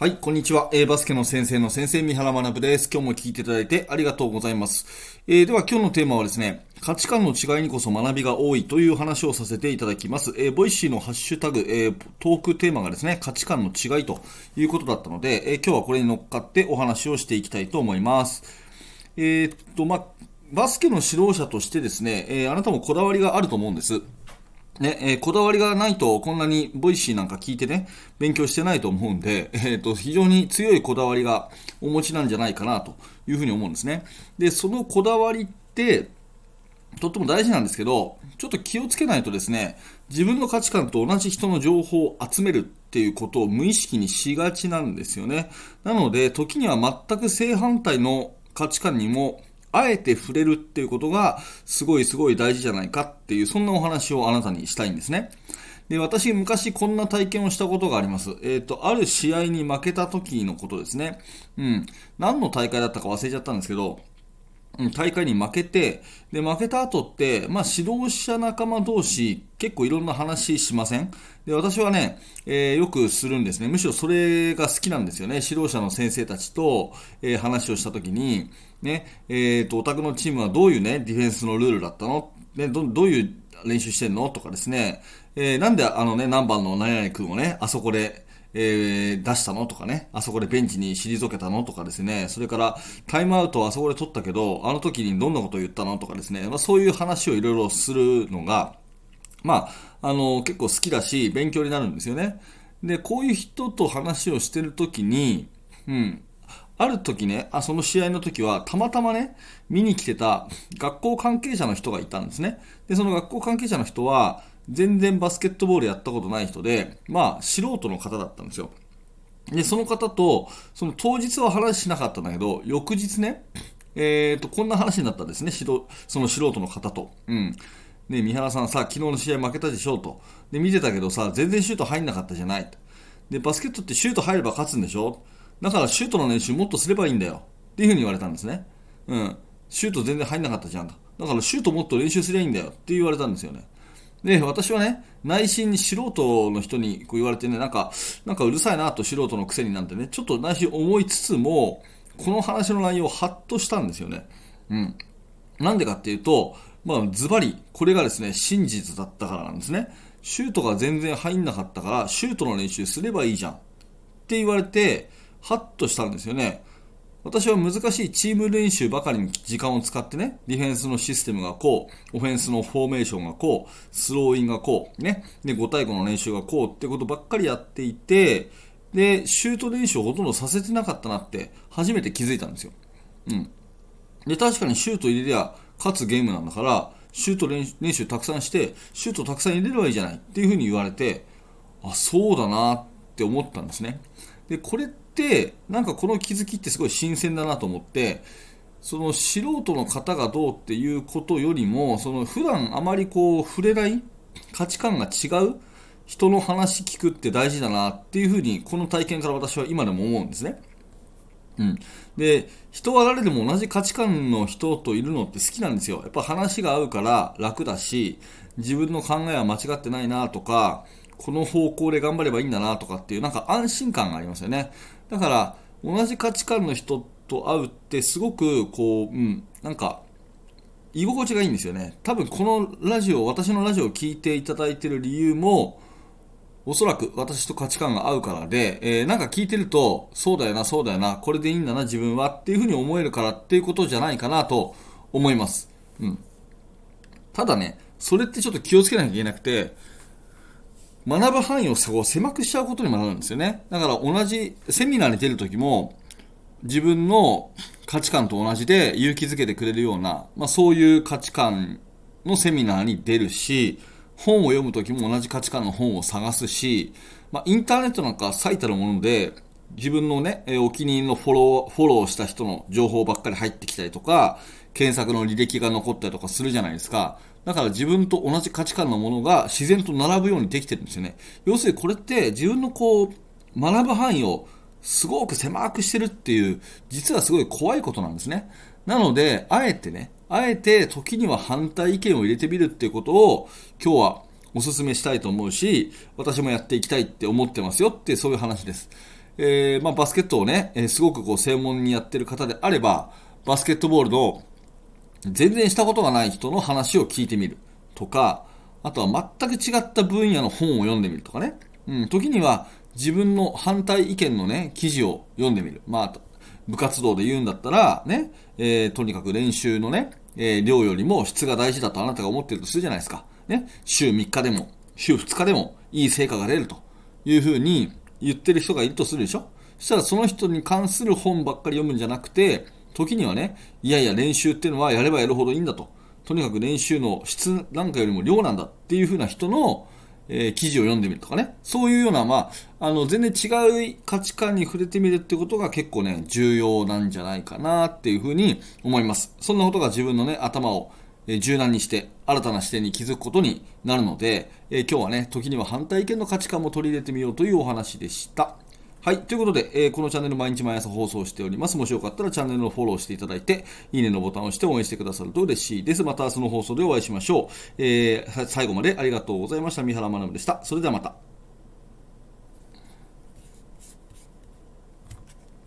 はい、こんにちは。えー、バスケの先生の先生、三原学です。今日も聞いていただいてありがとうございます。えー、では今日のテーマはですね、価値観の違いにこそ学びが多いという話をさせていただきます。えー、 Voicy のハッシュタグ、えー、トークテーマがですね、価値観の違いということだったので、えー、今日はこれに乗っかってお話をしていきたいと思います。えー、っと、まバスケの指導者としてですね、えあなたもこだわりがあると思うんです。ね、えー、こだわりがないと、こんなに Voicy なんか聞いてね、勉強してないと思うんで、えっ、ー、と、非常に強いこだわりがお持ちなんじゃないかなというふうに思うんですね。で、そのこだわりって、とっても大事なんですけど、ちょっと気をつけないとですね、自分の価値観と同じ人の情報を集めるっていうことを無意識にしがちなんですよね。なので、時には全く正反対の価値観にもあえて触れるっていうことが、すごいすごい大事じゃないかっていう、そんなお話をあなたにしたいんですね。で、私、昔こんな体験をしたことがあります。えっ、ー、と、ある試合に負けた時のことですね。うん。何の大会だったか忘れちゃったんですけど、大会に負けて、で、負けた後って、まあ、指導者仲間同士、結構いろんな話しません？で、私はね、えー、よくするんですね。むしろそれが好きなんですよね。指導者の先生たちと、えー、話をしたときに、ね、えっ、ー、と、お宅のチームはどういうね、ディフェンスのルールだったの？ね、ど、どういう練習してんの？とかですね、えー、なんであのね、何番の何々君をね、あそこで、えー、出したの？とかね、あそこでベンチに退けたの？とかですね、それからタイムアウトあそこで取ったけど、あの時にどんなことを言ったの？とかですね、まあ、そういう話をいろいろするのが、まあ、あの、結構好きだし、勉強になるんですよね。で、こういう人と話をしてるときに、うん、ある時ね、あ、その試合の時は、たまたまね、見に来てた学校関係者の人がいたんですね。で、その学校関係者の人は、全然バスケットボールやったことない人で、まあ、素人の方だったんですよ。で、その方と、その当日は話しなかったんだけど、翌日ね、えっ、ー、と、こんな話になったんですね、その素人の方と。うん。ね、三原さんさ、昨日の試合負けたでしょと。で、見てたけどさ、全然シュート入んなかったじゃない。で、バスケットってシュート入れば勝つんでしょだからシュートの練習もっとすればいいんだよ。っていうふうに言われたんですね。うん。シュート全然入んなかったじゃんと。だからシュートもっと練習すりゃいいんだよって言われたんですよね。で、私はね、内心に素人の人にこう言われてね、なんか、なんかうるさいなと素人のくせになんてね、ちょっと内心思いつつも、この話の内容をハッとしたんですよね。うん。なんでかっていうと、まあ、ズバリ、これがですね、真実だったからなんですね。シュートが全然入んなかったから、シュートの練習すればいいじゃん。って言われて、ハッとしたんですよね。私は難しいチーム練習ばかりに時間を使ってね、ディフェンスのシステムがこう、オフェンスのフォーメーションがこう、スローインがこう、ね、で、5対5の練習がこうってことばっかりやっていて、で、シュート練習をほとんどさせてなかったなって初めて気づいたんですよ。うん。で、確かにシュート入れりゃ勝つゲームなんだから、シュート練習たくさんして、シュートたくさん入れればいいじゃないっていうふうに言われて、あ、そうだなって思ったんですね。で、これって、なんかこの気づきってすごい新鮮だなと思って、その素人の方がどうっていうことよりも、その普段あまりこう触れない価値観が違う人の話聞くって大事だなっていうふうに、この体験から私は今でも思うんですね。うん。で、人は誰でも同じ価値観の人といるのって好きなんですよ。やっぱ話が合うから楽だし、自分の考えは間違ってないなとか、この方向で頑張ればいいんだなとかっていうなんか安心感がありますよね。だから同じ価値観の人と会うってすごくこう、うん、なんか居心地がいいんですよね。多分このラジオ、私のラジオを聴いていただいてる理由も、おそらく私と価値観が合うからで、えー、なんか聞いてると、そうだよな、そうだよな、これでいいんだな、自分はっていうふうに思えるからっていうことじゃないかなと思います。うん。ただね、それってちょっと気をつけなきゃいけなくて、学ぶ範囲を狭くしちゃうことにもなるんですよね。だから同じセミナーに出るときも、自分の価値観と同じで勇気づけてくれるような、まあ、そういう価値観のセミナーに出るし、本を読むときも同じ価値観の本を探すし、まあ、インターネットなんか最たるもので、自分のね、お気に入りのフォロー、フォローした人の情報ばっかり入ってきたりとか、検索の履歴が残ったりとかするじゃないですか。だから自分と同じ価値観のものが自然と並ぶようにできてるんですよね。要するにこれって自分のこう、学ぶ範囲をすごく狭くしてるっていう、実はすごい怖いことなんですね。なので、あえてね、あえて時には反対意見を入れてみるっていうことを今日はお勧めしたいと思うし、私もやっていきたいって思ってますよってそういう話です。えー、まあ、バスケットをね、え、すごくこう専門にやってる方であれば、バスケットボールの全然したことがない人の話を聞いてみるとか、あとは全く違った分野の本を読んでみるとかね。うん、時には自分の反対意見のね、記事を読んでみる。まあ、部活動で言うんだったら、ね、えー、とにかく練習のね、えー、量よりも質が大事だとあなたが思ってるとするじゃないですか。ね、週3日でも、週2日でもいい成果が出るというふうに言ってる人がいるとするでしょそしたらその人に関する本ばっかり読むんじゃなくて、時にはね、いやいや練習っていうのはやればやるほどいいんだと。とにかく練習の質なんかよりも量なんだっていうふうな人の、えー、記事を読んでみるとかね。そういうような、まあ、あの、全然違う価値観に触れてみるってことが結構ね、重要なんじゃないかなっていうふうに思います。そんなことが自分のね、頭を柔軟にして新たな視点に気づくことになるので、え今日はね、時には反対意見の価値観も取り入れてみようというお話でした。はい。ということで、えー、このチャンネル毎日毎朝放送しております。もしよかったらチャンネルのフォローしていただいて、いいねのボタンを押して応援してくださると嬉しいです。また明日の放送でお会いしましょう。えー、最後までありがとうございました。三原学でした。それではまた。